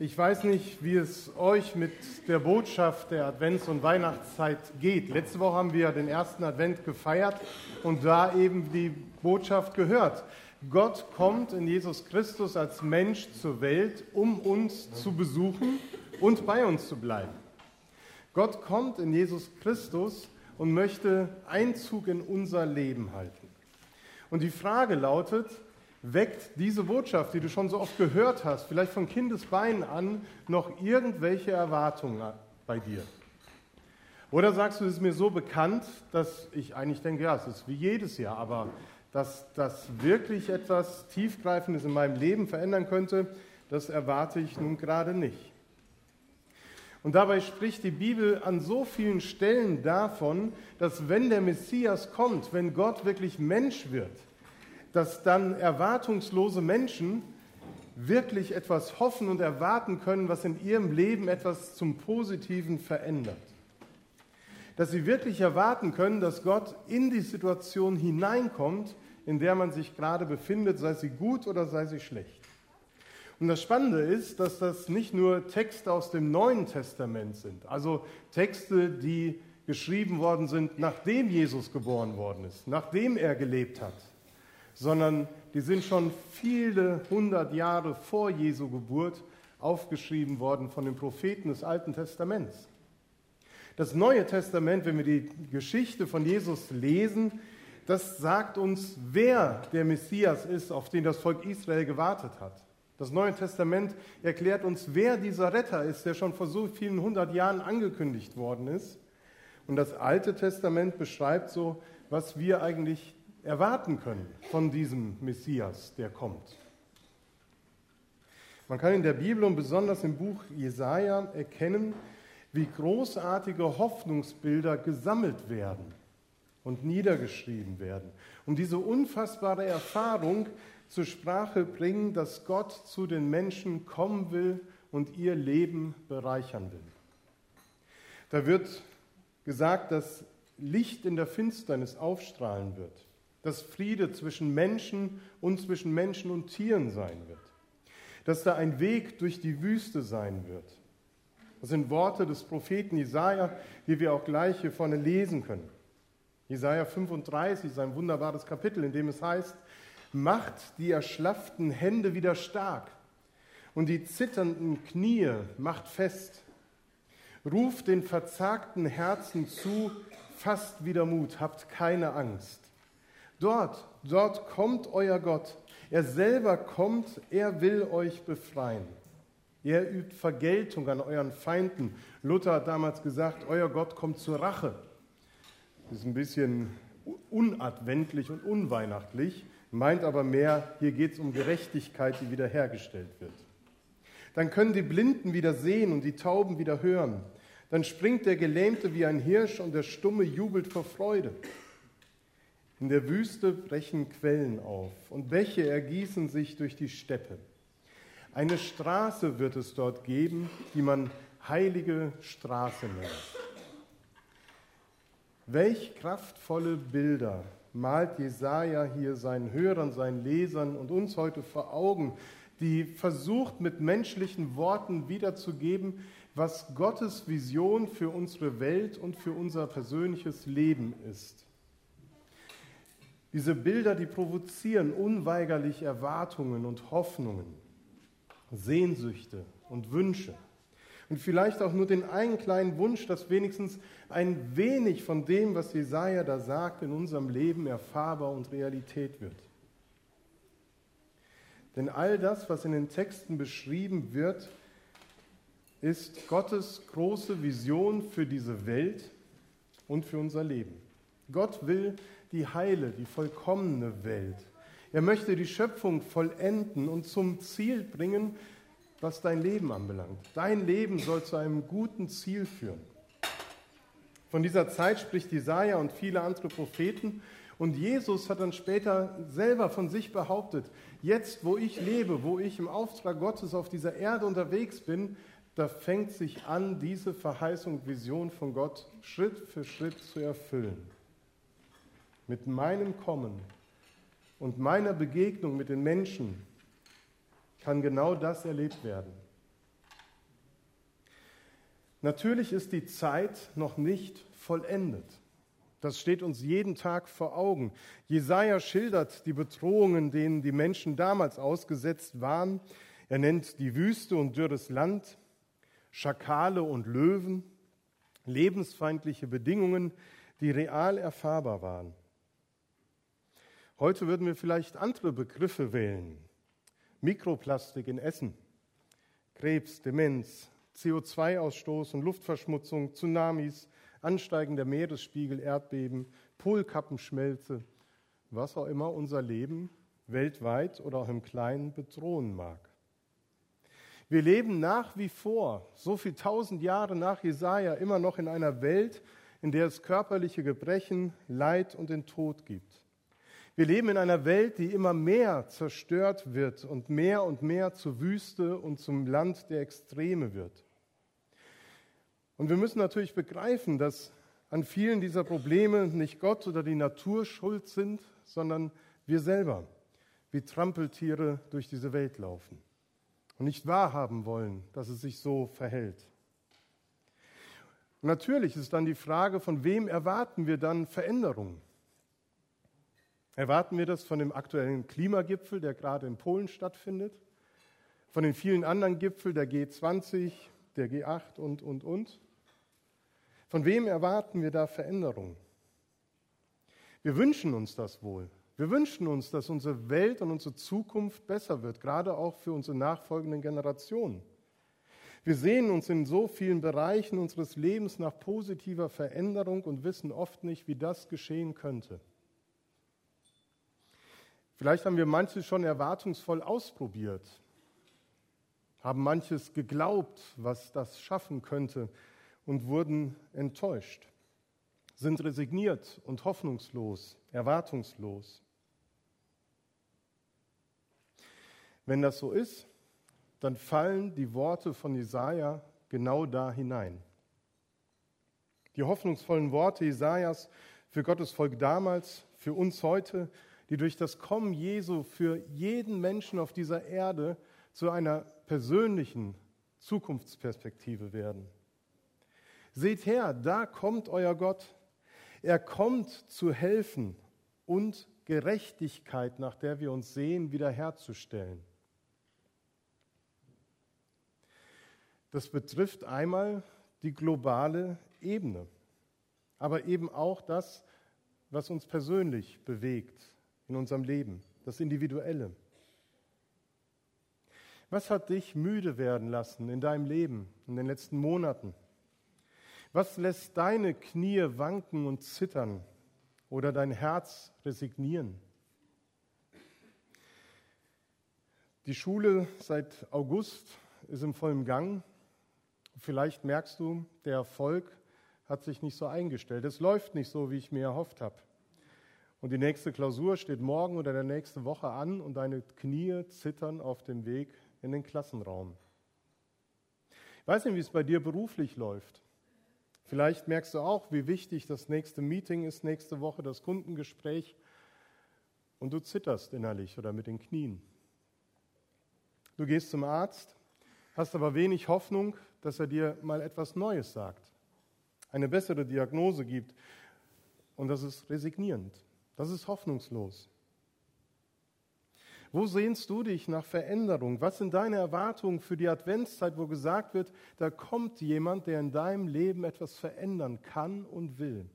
Ich weiß nicht, wie es euch mit der Botschaft der Advents- und Weihnachtszeit geht. Letzte Woche haben wir den ersten Advent gefeiert und da eben die Botschaft gehört. Gott kommt in Jesus Christus als Mensch zur Welt, um uns zu besuchen und bei uns zu bleiben. Gott kommt in Jesus Christus und möchte Einzug in unser Leben halten. Und die Frage lautet, weckt diese Botschaft, die du schon so oft gehört hast, vielleicht von Kindesbeinen an, noch irgendwelche Erwartungen bei dir? Oder sagst du, es ist mir so bekannt, dass ich eigentlich denke, ja, es ist wie jedes Jahr, aber dass das wirklich etwas Tiefgreifendes in meinem Leben verändern könnte, das erwarte ich nun gerade nicht. Und dabei spricht die Bibel an so vielen Stellen davon, dass wenn der Messias kommt, wenn Gott wirklich Mensch wird, dass dann erwartungslose Menschen wirklich etwas hoffen und erwarten können, was in ihrem Leben etwas zum Positiven verändert. Dass sie wirklich erwarten können, dass Gott in die Situation hineinkommt, in der man sich gerade befindet, sei sie gut oder sei sie schlecht. Und das Spannende ist, dass das nicht nur Texte aus dem Neuen Testament sind, also Texte, die geschrieben worden sind, nachdem Jesus geboren worden ist, nachdem er gelebt hat, sondern die sind schon viele hundert Jahre vor Jesu Geburt aufgeschrieben worden von den Propheten des Alten Testaments. Das Neue Testament, wenn wir die Geschichte von Jesus lesen, das sagt uns, wer der Messias ist, auf den das Volk Israel gewartet hat. Das Neue Testament erklärt uns, wer dieser Retter ist, der schon vor so vielen hundert Jahren angekündigt worden ist. Und das Alte Testament beschreibt so, was wir eigentlich erwarten können von diesem Messias, der kommt. Man kann in der Bibel und besonders im Buch Jesaja erkennen, wie großartige Hoffnungsbilder gesammelt werden und niedergeschrieben werden, um diese unfassbare Erfahrung zur Sprache bringen, dass Gott zu den Menschen kommen will und ihr Leben bereichern will. Da wird gesagt, dass Licht in der Finsternis aufstrahlen wird dass Friede zwischen Menschen und zwischen Menschen und Tieren sein wird, dass da ein Weg durch die Wüste sein wird. Das sind Worte des Propheten Jesaja, die wir auch gleich hier vorne lesen können. Jesaja 35 ist ein wunderbares Kapitel, in dem es heißt: Macht die erschlafften Hände wieder stark und die zitternden Knie macht fest. Ruft den verzagten Herzen zu, fasst wieder Mut, habt keine Angst. Dort, dort kommt euer Gott. Er selber kommt, er will euch befreien. Er übt Vergeltung an euren Feinden. Luther hat damals gesagt, euer Gott kommt zur Rache. Das ist ein bisschen unadventlich und unweihnachtlich, meint aber mehr, hier geht es um Gerechtigkeit, die wiederhergestellt wird. Dann können die Blinden wieder sehen und die Tauben wieder hören. Dann springt der Gelähmte wie ein Hirsch und der Stumme jubelt vor Freude. In der Wüste brechen Quellen auf und Bäche ergießen sich durch die Steppe. Eine Straße wird es dort geben, die man heilige Straße nennt. Welch kraftvolle Bilder malt Jesaja hier seinen Hörern, seinen Lesern und uns heute vor Augen, die versucht mit menschlichen Worten wiederzugeben, was Gottes Vision für unsere Welt und für unser persönliches Leben ist. Diese Bilder, die provozieren unweigerlich Erwartungen und Hoffnungen, Sehnsüchte und Wünsche. Und vielleicht auch nur den einen kleinen Wunsch, dass wenigstens ein wenig von dem, was Jesaja da sagt, in unserem Leben erfahrbar und Realität wird. Denn all das, was in den Texten beschrieben wird, ist Gottes große Vision für diese Welt und für unser Leben. Gott will die heile, die vollkommene Welt. Er möchte die Schöpfung vollenden und zum Ziel bringen, was dein Leben anbelangt. Dein Leben soll zu einem guten Ziel führen. Von dieser Zeit spricht Jesaja und viele andere Propheten. Und Jesus hat dann später selber von sich behauptet, jetzt wo ich lebe, wo ich im Auftrag Gottes auf dieser Erde unterwegs bin, da fängt sich an, diese Verheißung, Vision von Gott Schritt für Schritt zu erfüllen mit meinem Kommen und meiner Begegnung mit den Menschen kann genau das erlebt werden. Natürlich ist die Zeit noch nicht vollendet. Das steht uns jeden Tag vor Augen. Jesaja schildert die Bedrohungen, denen die Menschen damals ausgesetzt waren. Er nennt die Wüste und dürres Land, Schakale und Löwen, lebensfeindliche Bedingungen, die real erfahrbar waren. Heute würden wir vielleicht andere Begriffe wählen. Mikroplastik in Essen, Krebs, Demenz, CO2-Ausstoß und Luftverschmutzung, Tsunamis, ansteigender Meeresspiegel, Erdbeben, Polkappenschmelze, was auch immer unser Leben weltweit oder auch im Kleinen bedrohen mag. Wir leben nach wie vor, so viel tausend Jahre nach Jesaja, immer noch in einer Welt, in der es körperliche Gebrechen, Leid und den Tod gibt. Wir leben in einer Welt, die immer mehr zerstört wird und mehr und mehr zur Wüste und zum Land der Extreme wird. Und wir müssen natürlich begreifen, dass an vielen dieser Probleme nicht Gott oder die Natur schuld sind, sondern wir selber, wie Trampeltiere durch diese Welt laufen und nicht wahrhaben wollen, dass es sich so verhält. Natürlich ist dann die Frage, von wem erwarten wir dann Veränderungen? Erwarten wir das von dem aktuellen Klimagipfel, der gerade in Polen stattfindet? Von den vielen anderen Gipfeln der G20, der G8 und, und, und? Von wem erwarten wir da Veränderungen? Wir wünschen uns das wohl. Wir wünschen uns, dass unsere Welt und unsere Zukunft besser wird, gerade auch für unsere nachfolgenden Generationen. Wir sehen uns in so vielen Bereichen unseres Lebens nach positiver Veränderung und wissen oft nicht, wie das geschehen könnte. Vielleicht haben wir manches schon erwartungsvoll ausprobiert, haben manches geglaubt, was das schaffen könnte und wurden enttäuscht, sind resigniert und hoffnungslos, erwartungslos. Wenn das so ist, dann fallen die Worte von Jesaja genau da hinein. Die hoffnungsvollen Worte Jesajas für Gottes Volk damals, für uns heute die durch das Kommen Jesu für jeden Menschen auf dieser Erde zu einer persönlichen Zukunftsperspektive werden. Seht her, da kommt euer Gott. Er kommt zu helfen und Gerechtigkeit, nach der wir uns sehen, wiederherzustellen. Das betrifft einmal die globale Ebene, aber eben auch das, was uns persönlich bewegt in unserem Leben, das Individuelle. Was hat dich müde werden lassen in deinem Leben in den letzten Monaten? Was lässt deine Knie wanken und zittern oder dein Herz resignieren? Die Schule seit August ist im vollen Gang. Vielleicht merkst du, der Erfolg hat sich nicht so eingestellt. Es läuft nicht so, wie ich mir erhofft habe und die nächste Klausur steht morgen oder der nächste Woche an und deine Knie zittern auf dem Weg in den Klassenraum. Ich weiß nicht, wie es bei dir beruflich läuft. Vielleicht merkst du auch, wie wichtig das nächste Meeting ist, nächste Woche das Kundengespräch und du zitterst innerlich oder mit den Knien. Du gehst zum Arzt, hast aber wenig Hoffnung, dass er dir mal etwas Neues sagt, eine bessere Diagnose gibt und das ist resignierend. Das ist hoffnungslos. Wo sehnst du dich nach Veränderung? Was sind deine Erwartungen für die Adventszeit, wo gesagt wird, da kommt jemand, der in deinem Leben etwas verändern kann und will?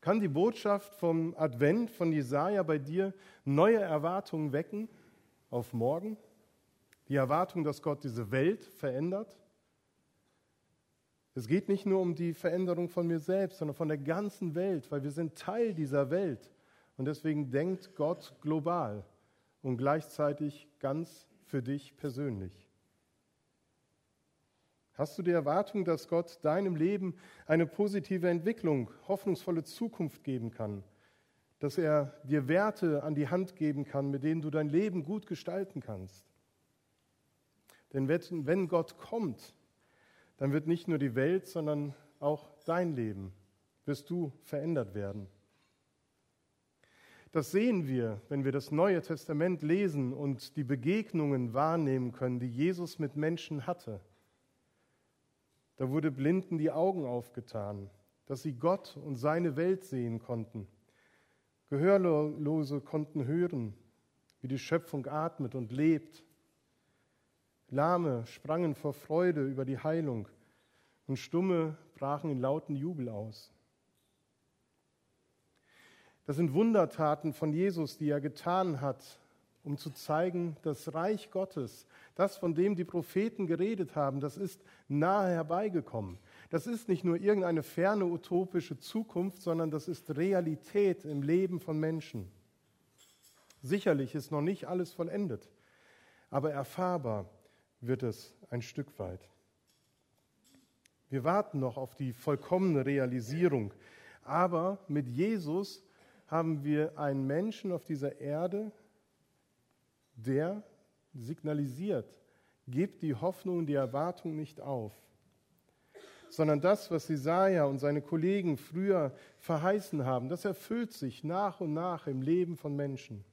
Kann die Botschaft vom Advent von Jesaja bei dir neue Erwartungen wecken auf morgen? Die Erwartung, dass Gott diese Welt verändert? Es geht nicht nur um die Veränderung von mir selbst, sondern von der ganzen Welt, weil wir sind Teil dieser Welt. Und deswegen denkt Gott global und gleichzeitig ganz für dich persönlich. Hast du die Erwartung, dass Gott deinem Leben eine positive Entwicklung, hoffnungsvolle Zukunft geben kann? Dass er dir Werte an die Hand geben kann, mit denen du dein Leben gut gestalten kannst? Denn wenn Gott kommt, dann wird nicht nur die Welt, sondern auch dein Leben, wirst du verändert werden. Das sehen wir, wenn wir das Neue Testament lesen und die Begegnungen wahrnehmen können, die Jesus mit Menschen hatte. Da wurde Blinden die Augen aufgetan, dass sie Gott und seine Welt sehen konnten. Gehörlose konnten hören, wie die Schöpfung atmet und lebt. Lahme sprangen vor Freude über die Heilung und Stumme brachen in lauten Jubel aus. Das sind Wundertaten von Jesus, die er getan hat, um zu zeigen, das Reich Gottes, das, von dem die Propheten geredet haben, das ist nahe herbeigekommen. Das ist nicht nur irgendeine ferne utopische Zukunft, sondern das ist Realität im Leben von Menschen. Sicherlich ist noch nicht alles vollendet, aber erfahrbar wird es ein Stück weit. Wir warten noch auf die vollkommene Realisierung, aber mit Jesus haben wir einen Menschen auf dieser Erde, der signalisiert, gebt die Hoffnung und die Erwartung nicht auf, sondern das, was Jesaja und seine Kollegen früher verheißen haben, das erfüllt sich nach und nach im Leben von Menschen.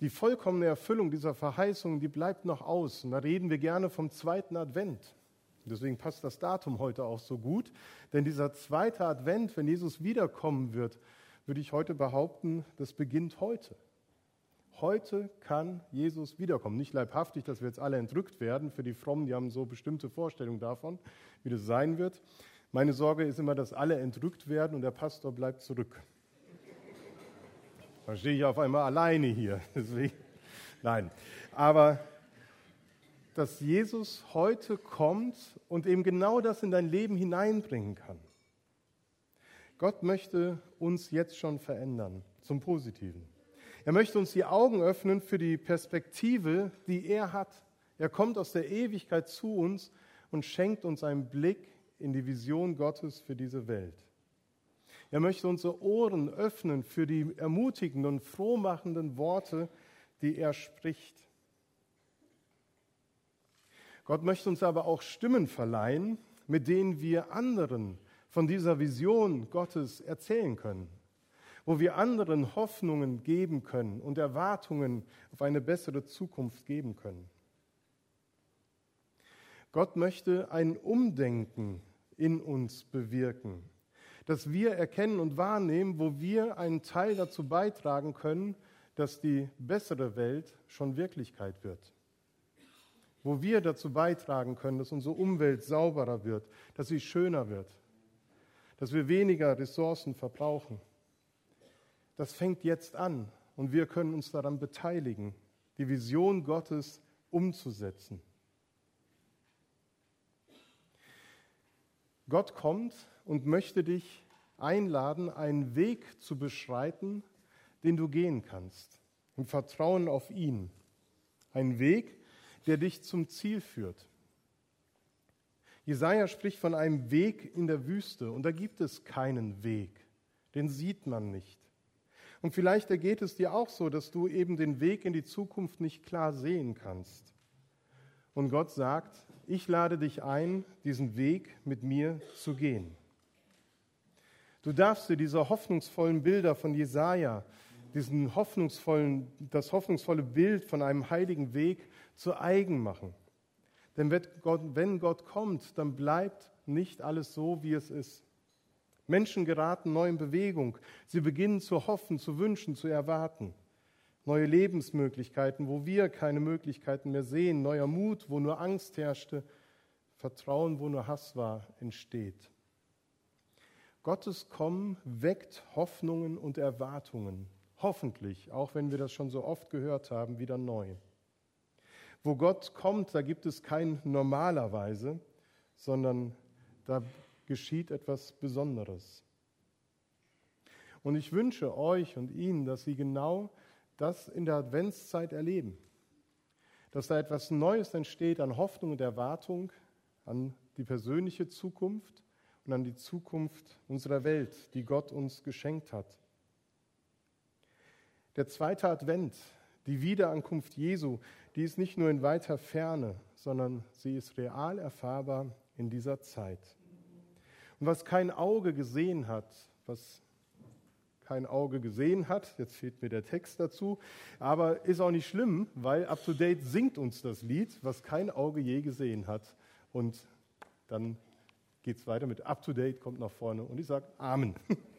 Die vollkommene Erfüllung dieser Verheißung, die bleibt noch aus. Und da reden wir gerne vom zweiten Advent. Deswegen passt das Datum heute auch so gut. Denn dieser zweite Advent, wenn Jesus wiederkommen wird, würde ich heute behaupten, das beginnt heute. Heute kann Jesus wiederkommen. Nicht leibhaftig, dass wir jetzt alle entrückt werden. Für die Frommen, die haben so bestimmte Vorstellungen davon, wie das sein wird. Meine Sorge ist immer, dass alle entrückt werden und der Pastor bleibt zurück. Dann stehe ich auf einmal alleine hier. Deswegen, nein. Aber dass Jesus heute kommt und eben genau das in dein Leben hineinbringen kann. Gott möchte uns jetzt schon verändern zum Positiven. Er möchte uns die Augen öffnen für die Perspektive, die er hat. Er kommt aus der Ewigkeit zu uns und schenkt uns einen Blick in die Vision Gottes für diese Welt. Er möchte unsere Ohren öffnen für die ermutigenden und frohmachenden Worte, die er spricht. Gott möchte uns aber auch Stimmen verleihen, mit denen wir anderen von dieser Vision Gottes erzählen können, wo wir anderen Hoffnungen geben können und Erwartungen auf eine bessere Zukunft geben können. Gott möchte ein Umdenken in uns bewirken dass wir erkennen und wahrnehmen, wo wir einen Teil dazu beitragen können, dass die bessere Welt schon Wirklichkeit wird. Wo wir dazu beitragen können, dass unsere Umwelt sauberer wird, dass sie schöner wird, dass wir weniger Ressourcen verbrauchen. Das fängt jetzt an und wir können uns daran beteiligen, die Vision Gottes umzusetzen. Gott kommt und möchte dich einladen, einen Weg zu beschreiten, den du gehen kannst, im Vertrauen auf ihn. Ein Weg, der dich zum Ziel führt. Jesaja spricht von einem Weg in der Wüste und da gibt es keinen Weg, den sieht man nicht. Und vielleicht ergeht es dir auch so, dass du eben den Weg in die Zukunft nicht klar sehen kannst. Und Gott sagt, ich lade dich ein, diesen Weg mit mir zu gehen. Du darfst dir diese hoffnungsvollen Bilder von Jesaja, diesen hoffnungsvollen, das hoffnungsvolle Bild von einem heiligen Weg zu eigen machen. Denn wenn Gott, wenn Gott kommt, dann bleibt nicht alles so, wie es ist. Menschen geraten neu in Bewegung. Sie beginnen zu hoffen, zu wünschen, zu erwarten neue Lebensmöglichkeiten, wo wir keine Möglichkeiten mehr sehen, neuer Mut, wo nur Angst herrschte, Vertrauen, wo nur Hass war, entsteht. Gottes Kommen weckt Hoffnungen und Erwartungen, hoffentlich, auch wenn wir das schon so oft gehört haben, wieder neu. Wo Gott kommt, da gibt es kein normalerweise, sondern da geschieht etwas Besonderes. Und ich wünsche euch und Ihnen, dass Sie genau das in der Adventszeit erleben. Dass da etwas Neues entsteht an Hoffnung und Erwartung an die persönliche Zukunft und an die Zukunft unserer Welt, die Gott uns geschenkt hat. Der zweite Advent, die Wiederankunft Jesu, die ist nicht nur in weiter Ferne, sondern sie ist real erfahrbar in dieser Zeit. Und was kein Auge gesehen hat, was kein Auge gesehen hat. Jetzt fehlt mir der Text dazu. Aber ist auch nicht schlimm, weil Up to Date singt uns das Lied, was kein Auge je gesehen hat. Und dann geht es weiter mit Up to Date, kommt nach vorne und ich sage Amen.